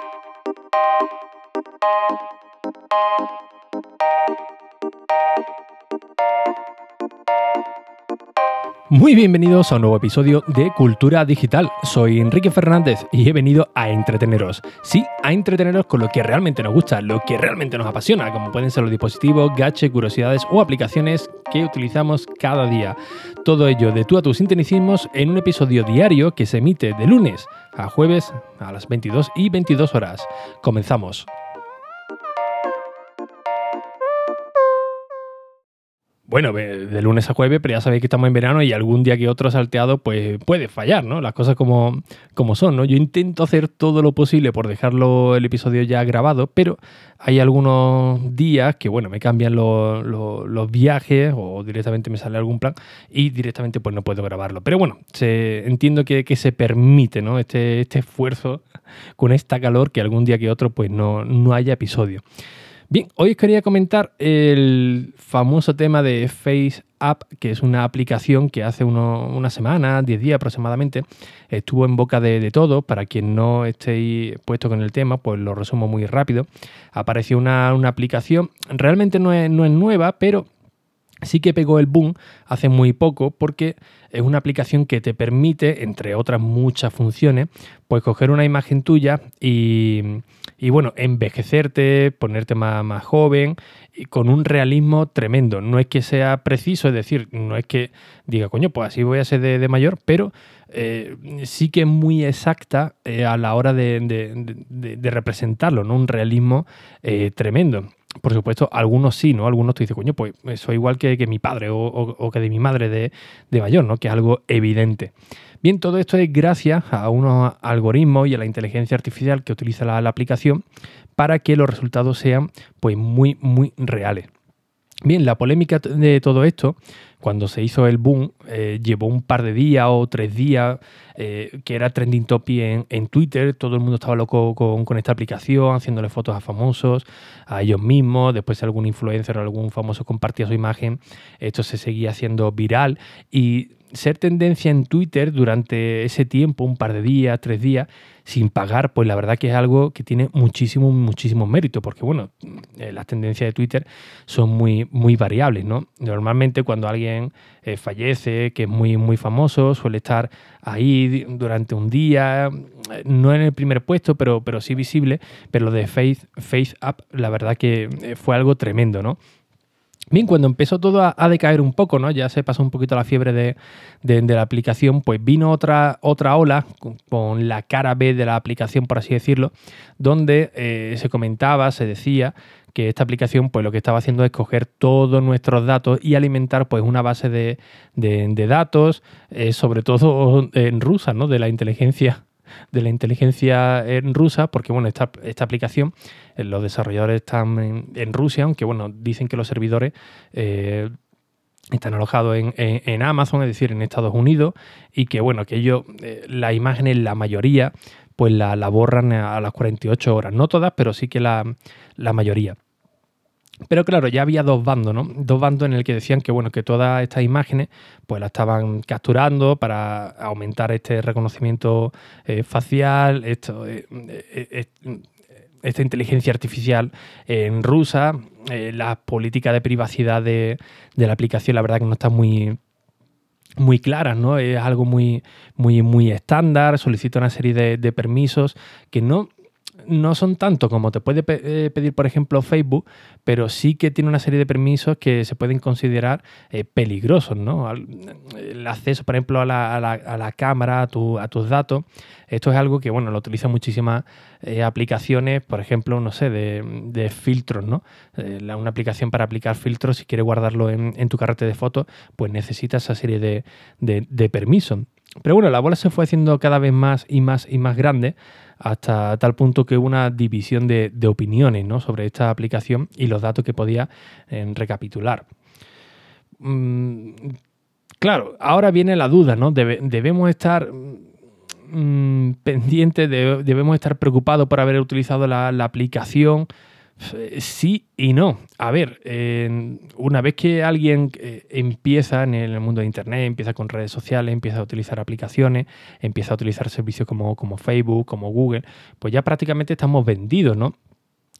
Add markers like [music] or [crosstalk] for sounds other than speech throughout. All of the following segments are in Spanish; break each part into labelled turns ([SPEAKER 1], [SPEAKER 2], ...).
[SPEAKER 1] Thank you. Muy bienvenidos a un nuevo episodio de Cultura Digital. Soy Enrique Fernández y he venido a entreteneros. Sí, a entreteneros con lo que realmente nos gusta, lo que realmente nos apasiona, como pueden ser los dispositivos, gadgets, curiosidades o aplicaciones que utilizamos cada día. Todo ello de tú a tus sintonicismos en un episodio diario que se emite de lunes a jueves a las 22 y 22 horas. Comenzamos. Bueno, de lunes a jueves, pero ya sabéis que estamos en verano y algún día que otro salteado pues puede fallar, ¿no? Las cosas como, como son, ¿no? Yo intento hacer todo lo posible por dejarlo el episodio ya grabado, pero hay algunos días que, bueno, me cambian los viajes o directamente me sale algún plan y directamente pues no puedo grabarlo. Pero bueno, se, entiendo que, se permite, ¿no? Este, este esfuerzo con esta calor que algún día que otro pues no, no haya episodio. Bien, hoy os quería comentar el famoso tema de Face App, que es una aplicación que hace una semana, 10 días aproximadamente, estuvo en boca de, todo. Para quien no estéis puesto con el tema, pues lo resumo muy rápido. Apareció una, aplicación, realmente no es, no es nueva, pero sí que pegó el boom hace muy poco porque es una aplicación que te permite, entre otras muchas funciones, pues coger una imagen tuya y, bueno, envejecerte, ponerte más, más, joven y con un realismo tremendo. No es que sea preciso, es decir, no es que diga, coño, pues así voy a ser de, mayor, pero eh, sí que es muy exacta eh, a la hora de, representarlo, ¿no? Un realismo eh, tremendo por supuesto, algunos sí, ¿no? Algunos tú dices, coño, pues soy igual que, que mi padre o, que de mi madre de, mayor, ¿no? Que es algo evidente. Bien, todo esto es gracias a unos algoritmos y a la inteligencia artificial que utiliza la, la aplicación para que los resultados sean pues muy, muy reales. Bien, la polémica de todo esto, cuando se hizo el boom, eh, llevó un par de días o tres días, eh, que era trending topic en, en, Twitter, todo el mundo estaba loco con, esta aplicación, haciéndole fotos a famosos, a ellos mismos, después algún influencer o algún famoso compartía su imagen, esto se seguía haciendo viral. Y ser tendencia en Twitter durante ese tiempo, un par de días, tres días, sin pagar, pues la verdad que es algo que tiene muchísimo, muchísimo mérito, porque bueno, eh, las tendencias de Twitter son muy, muy variables, ¿no? Normalmente cuando alguien eh, fallece, que es muy, muy famoso, suele estar ahí durante un día, no en el primer puesto, pero, pero sí visible, pero lo de Faith, Faith Up, la verdad que eh, fue algo tremendo, ¿no? Bien, cuando empezó todo a, decaer un poco, ¿no? Ya se pasó un poquito la fiebre de, la aplicación, pues vino otra, otra ola con, la cara B de la aplicación, por así decirlo, donde eh, se comentaba, se decía que esta aplicación pues lo que estaba haciendo es coger todos nuestros datos y alimentar pues una base de, datos, eh, sobre todo en rusa, ¿no? De la inteligencia de la inteligencia en rusa, porque bueno, esta, esta aplicación, eh, los desarrolladores están en, Rusia, aunque bueno, dicen que los servidores eh, están alojados en, Amazon, es decir, en Estados Unidos, y que bueno, que ellos, eh, las imágenes, la mayoría, pues la, la, borran a las 48 horas. No todas, pero sí que la, la mayoría. Pero claro, ya había dos bandos, ¿no? Dos bandos en el que decían que, bueno, que todas estas imágenes pues las estaban capturando para aumentar este reconocimiento eh, facial, esto, eh, eh, esta inteligencia artificial en rusa, la política de privacidad de, la aplicación, la verdad que no está muy, muy claras, ¿no? Es algo muy, muy, muy estándar, solicita una serie de, de permisos que no no son tanto como te puede eh, pedir, por ejemplo, Facebook, pero sí que tiene una serie de permisos que se pueden considerar eh, peligrosos, ¿no? El acceso, por ejemplo, a la, cámara, a, tus datos. Esto es algo que, bueno, lo utilizan muchísimas eh, aplicaciones, por ejemplo, no sé, de, filtros, ¿no? una aplicación para aplicar filtros, si quieres guardarlo en, tu carrete de fotos, pues necesitas esa serie de, de permisos. Pero bueno, la bola se fue haciendo cada vez más y más y más grande hasta tal punto que hubo una división de, opiniones ¿no? sobre esta aplicación y los datos que podía eh, recapitular. Mm, claro, ahora viene la duda, ¿no? debemos estar mm, pendientes, debemos estar preocupados por haber utilizado la, aplicación Sí y no. A ver, una vez que alguien eh, empieza en el mundo de Internet, empieza con redes sociales, empieza a utilizar aplicaciones, empieza a utilizar servicios como, como Facebook, como Google, pues ya prácticamente estamos vendidos, ¿no?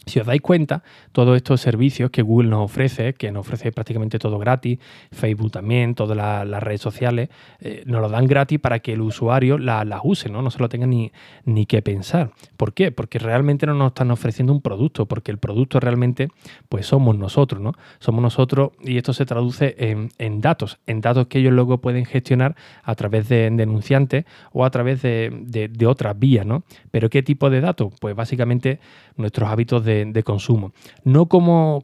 [SPEAKER 1] Si os dais cuenta, todos estos servicios que Google nos ofrece, que nos ofrece prácticamente todo gratis, Facebook también, todas las, redes sociales, eh, nos lo dan gratis para que el usuario las use, ¿no? No se lo tenga ni, ni que pensar. ¿Por qué? Porque realmente no nos están ofreciendo un producto, porque el producto realmente pues somos nosotros, ¿no? Somos nosotros y esto se traduce en, datos, en datos que ellos luego pueden gestionar a través de denunciantes o a través de, de otras vías, ¿no? Pero ¿qué tipo de datos? Pues básicamente nuestros hábitos de de, consumo. No como,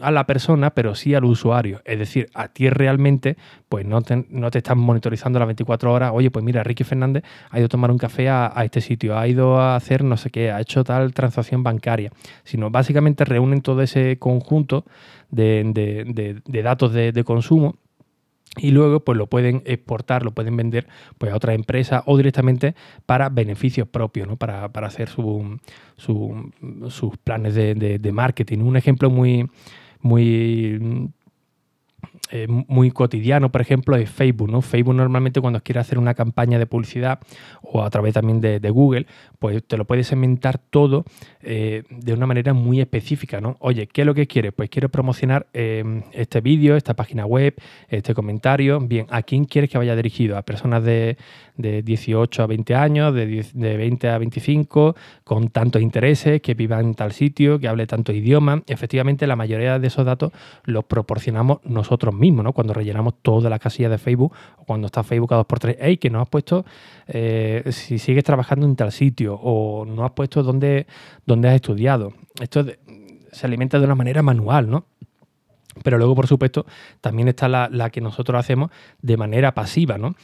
[SPEAKER 1] a la persona, pero sí al usuario. Es decir, a ti realmente, pues no te, no te están monitorizando las 24 horas. Oye, pues mira, Ricky Fernández ha ido a tomar un café a, este sitio, ha ido a hacer no sé qué, ha hecho tal transacción bancaria. Sino básicamente reúnen todo ese conjunto de, datos de consumo y luego pues lo pueden exportar, lo pueden vender pues a otra empresa o directamente para beneficios propios, ¿no? para, hacer su, sus planes de, de, marketing. Un ejemplo muy, muy eh, muy cotidiano, por ejemplo, es Facebook. ¿no? Facebook normalmente cuando quiere hacer una campaña de publicidad o a través también de, Google, pues te lo puedes segmentar todo eh, de una manera muy específica. ¿no? Oye, ¿qué es lo que quieres? Pues quiero promocionar eh, este vídeo, esta página web, este comentario. Bien, ¿a quién quieres que vaya dirigido? ¿A personas de, de 18 a 20 años, de, de 20 a 25, con tantos intereses, que vivan en tal sitio, que hable tanto idioma? Efectivamente, la mayoría de esos datos los proporcionamos nosotros mismos, ¿no? Cuando rellenamos toda la casilla de Facebook o cuando está Facebook a 2x3, hey, que no has puesto eh, si sigues trabajando en tal sitio o no has puesto dónde, dónde has estudiado. Esto se alimenta de una manera manual, ¿no? Pero luego, por supuesto, también está la, que nosotros hacemos de manera pasiva, ¿no?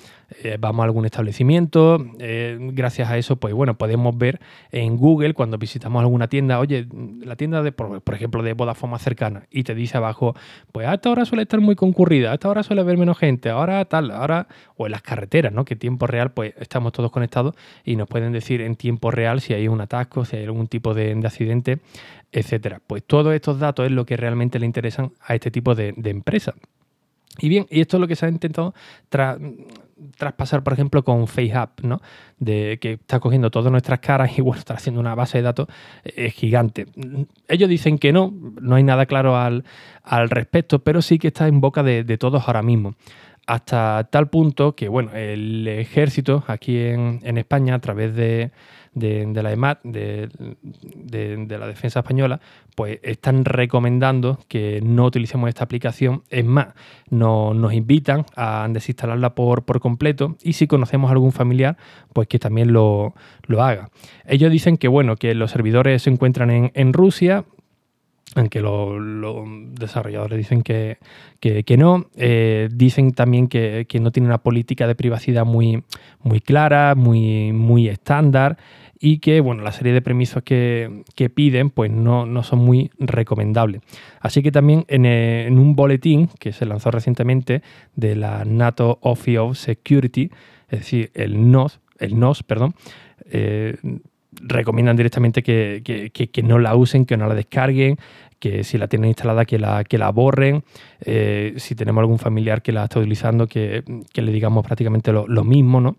[SPEAKER 1] Eh, vamos a algún establecimiento, eh, gracias a eso, pues bueno, podemos ver en Google cuando visitamos alguna tienda, oye, la tienda de, por, ejemplo, de Vodafone más cercana, y te dice abajo, pues a esta hora suele estar muy concurrida, a esta hora suele haber menos gente, ahora tal, ahora, o en las carreteras, ¿no? Que en tiempo real, pues estamos todos conectados y nos pueden decir en tiempo real si hay un atasco, si hay algún tipo de accidente, etcétera. Pues todos estos datos es lo que realmente le interesan a este tipo de, empresas. Y bien, y esto es lo que se ha intentado traspasar, por ejemplo, con FaceApp, ¿no? De que está cogiendo todas nuestras caras y [laughs] bueno, está haciendo una base de datos eh, gigante. Ellos dicen que no, no hay nada claro al, respecto, pero sí que está en boca de, todos ahora mismo. Hasta tal punto que, bueno, el ejército aquí en España, a través de, de, la EMAT, de, la defensa española, pues están recomendando que no utilicemos esta aplicación. Es más, nos invitan a desinstalarla por, por completo y si conocemos a algún familiar, pues que también lo, haga. Ellos dicen que bueno, que los servidores se encuentran en, Rusia, aunque los, desarrolladores dicen que, no, eh, dicen también que, no tiene una política de privacidad muy, muy clara, muy, muy estándar y que bueno, la serie de permisos que, piden pues no, son muy recomendables. Así que también eh, en, un boletín que se lanzó recientemente de la NATO Office of Security, es decir, el NOS, el NOS, perdón, eh, recomiendan directamente que, no la usen, que no la descarguen, que si la tienen instalada que la, que la borren, eh, si tenemos algún familiar que la está utilizando, que, le digamos prácticamente lo, lo mismo, ¿no?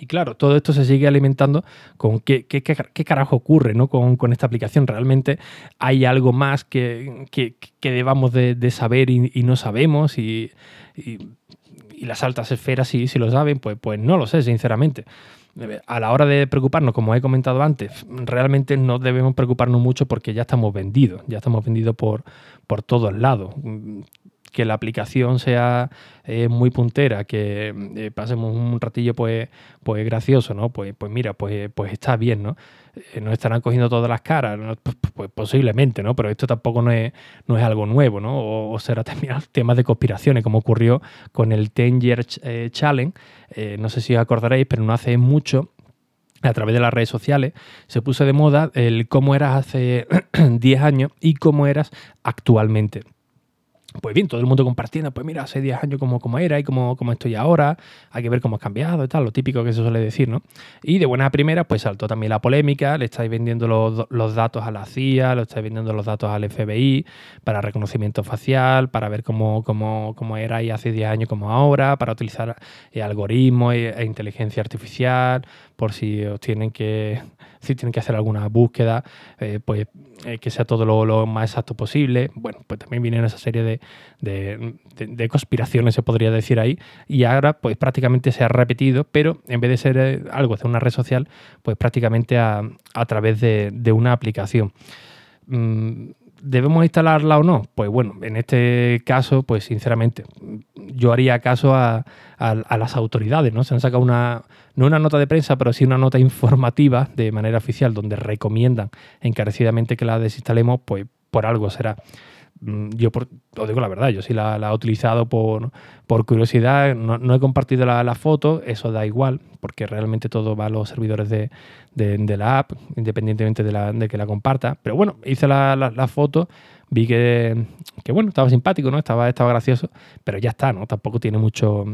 [SPEAKER 1] Y claro, todo esto se sigue alimentando con qué, qué, qué, carajo ocurre ¿no? con, esta aplicación. ¿Realmente hay algo más que, debamos de, saber y, no sabemos? Y, las altas esferas, si, si lo saben, pues, pues no lo sé, sinceramente. A la hora de preocuparnos, como he comentado antes, realmente no debemos preocuparnos mucho porque ya estamos vendidos, ya estamos vendidos por, por todos lados que la aplicación sea eh, muy puntera, que eh, pasemos un ratillo pues, pues gracioso, ¿no? Pues, pues mira, pues, pues está bien, ¿no? Eh, nos estarán cogiendo todas las caras, pues, pues, posiblemente, ¿no? Pero esto tampoco no es, no es algo nuevo, ¿no? O, será también temas de conspiraciones, como ocurrió con el 10 Years Challenge. no sé si os acordaréis, pero no hace mucho a través de las redes sociales, se puso de moda el cómo eras hace [clears throat] 10 años y cómo eras actualmente. Pues bien, todo el mundo compartiendo, pues mira, hace 10 años como, como era y como, como estoy ahora, hay que ver cómo ha cambiado y tal, lo típico que se suele decir, ¿no? Y de buena primera, pues saltó también la polémica, le estáis vendiendo los, datos a la CIA, le estáis vendiendo los datos al FBI para reconocimiento facial, para ver cómo, cómo, cómo era ahí hace 10 años como ahora, para utilizar eh, algoritmos e, e inteligencia artificial, por si os tienen que si tienen que hacer alguna búsqueda, eh, pues eh, que sea todo lo, más exacto posible. Bueno, pues también viene esa serie de, de, conspiraciones, se podría decir ahí, y ahora pues prácticamente se ha repetido, pero en vez de ser eh, algo de una red social, pues prácticamente a, a través de, una aplicación. Mm, ¿Debemos instalarla o no? Pues bueno, en este caso, pues sinceramente, yo haría caso a, las autoridades, ¿no? Se han sacado una, no una nota de prensa, pero sí una nota informativa de manera oficial donde recomiendan encarecidamente que la desinstalemos, pues por algo será. Mm, yo os digo la verdad, yo sí la, he utilizado por, curiosidad, no, he compartido la, foto, eso da igual, porque realmente todo va a los servidores de, la app, independientemente de, la, de, que la comparta. Pero bueno, hice la, foto, vi que, que, bueno, estaba simpático, ¿no? Estaba, estaba gracioso, pero ya está, ¿no? Tampoco tiene mucho,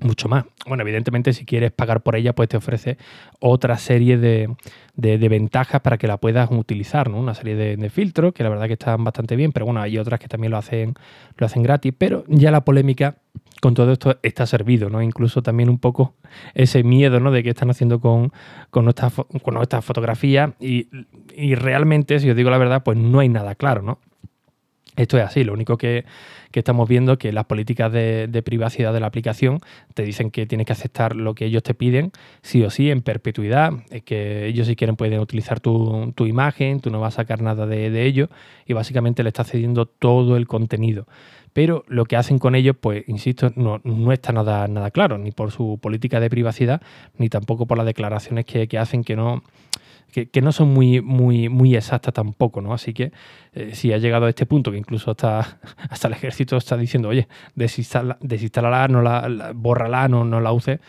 [SPEAKER 1] mucho más. Bueno, evidentemente si quieres pagar por ella, pues te ofrece otra serie de, ventajas para que la puedas utilizar, ¿no? Una serie de, filtros que la verdad que están bastante bien, pero bueno, hay otras que también lo hacen, lo hacen gratis, pero ya la polémica con todo esto está servido, ¿no? Incluso también un poco ese miedo, ¿no? De qué están haciendo con, con nuestra, con fotografía y, y realmente, si os digo la verdad, pues no hay nada claro, ¿no? Esto es así, lo único que, estamos viendo es que las políticas de, privacidad de la aplicación te dicen que tienes que aceptar lo que ellos te piden, sí o sí, en perpetuidad, es que ellos si quieren pueden utilizar tu, imagen, tú no vas a sacar nada de, ello y básicamente le estás cediendo todo el contenido. Pero lo que hacen con ellos, pues, insisto, no, está nada, nada claro, ni por su política de privacidad, ni tampoco por las declaraciones que, que hacen que no que, no son muy, muy, muy exactas tampoco, ¿no? Así que eh, si ha llegado a este punto, que incluso hasta, [laughs] hasta el ejército está diciendo, oye, desinstálala, no la, bórrala, no, no la uses,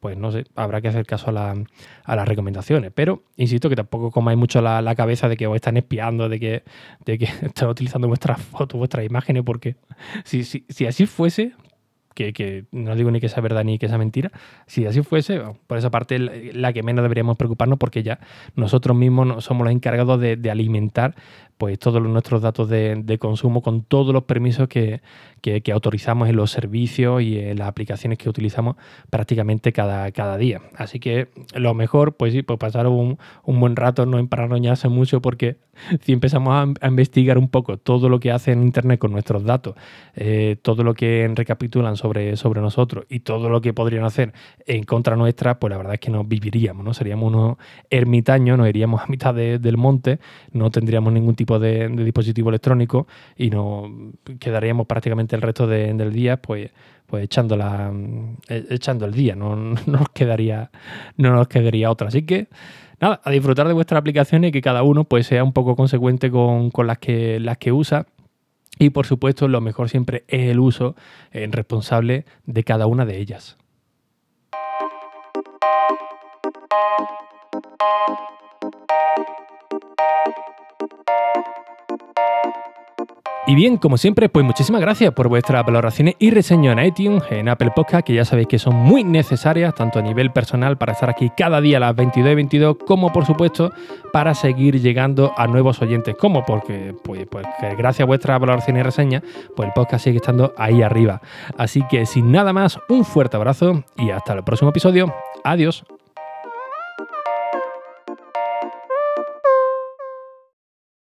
[SPEAKER 1] pues no sé, habrá que hacer caso a, las recomendaciones. Pero insisto que tampoco comáis mucho la, cabeza de que os están espiando, de que, de que [laughs] están utilizando vuestras fotos, vuestras imágenes, porque si, si, si así fuese, que, no digo ni que sea verdad ni que sea mentira, si así fuese, por esa parte la que menos deberíamos preocuparnos porque ya nosotros mismos somos los encargados de, alimentar pues todos nuestros datos de, consumo con todos los permisos que, autorizamos en los servicios y en las aplicaciones que utilizamos prácticamente cada, cada día. Así que lo mejor, pues sí, pues pasar un, buen rato, no emparanoñarse mucho, porque [laughs] si empezamos a, investigar un poco todo lo que hace en Internet con nuestros datos, eh, todo lo que recapitulan sobre, sobre nosotros y todo lo que podrían hacer en contra nuestra, pues la verdad es que no viviríamos, ¿no? Seríamos unos ermitaños, nos iríamos a mitad del monte, no tendríamos ningún tipo de, dispositivo electrónico y nos quedaríamos prácticamente el resto del día pues, pues echando, la, eh, echando el día, no, nos quedaría, no nos quedaría otra. Así que nada, a disfrutar de vuestras aplicaciones y que cada uno pues sea un poco consecuente con, las, que, las que usa. Y por supuesto, lo mejor siempre es el uso eh, responsable de cada una de ellas. Y bien, como siempre, pues muchísimas gracias por vuestras valoraciones y reseñas en iTunes, en Apple Podcast, que ya sabéis que son muy necesarias, tanto a nivel personal para estar aquí cada día a las 22 y 22, como por supuesto para seguir llegando a nuevos oyentes, como porque pues, pues gracias a vuestras valoraciones y reseñas, pues el podcast sigue estando ahí arriba. Así que sin nada más, un fuerte abrazo y hasta el próximo episodio. Adiós.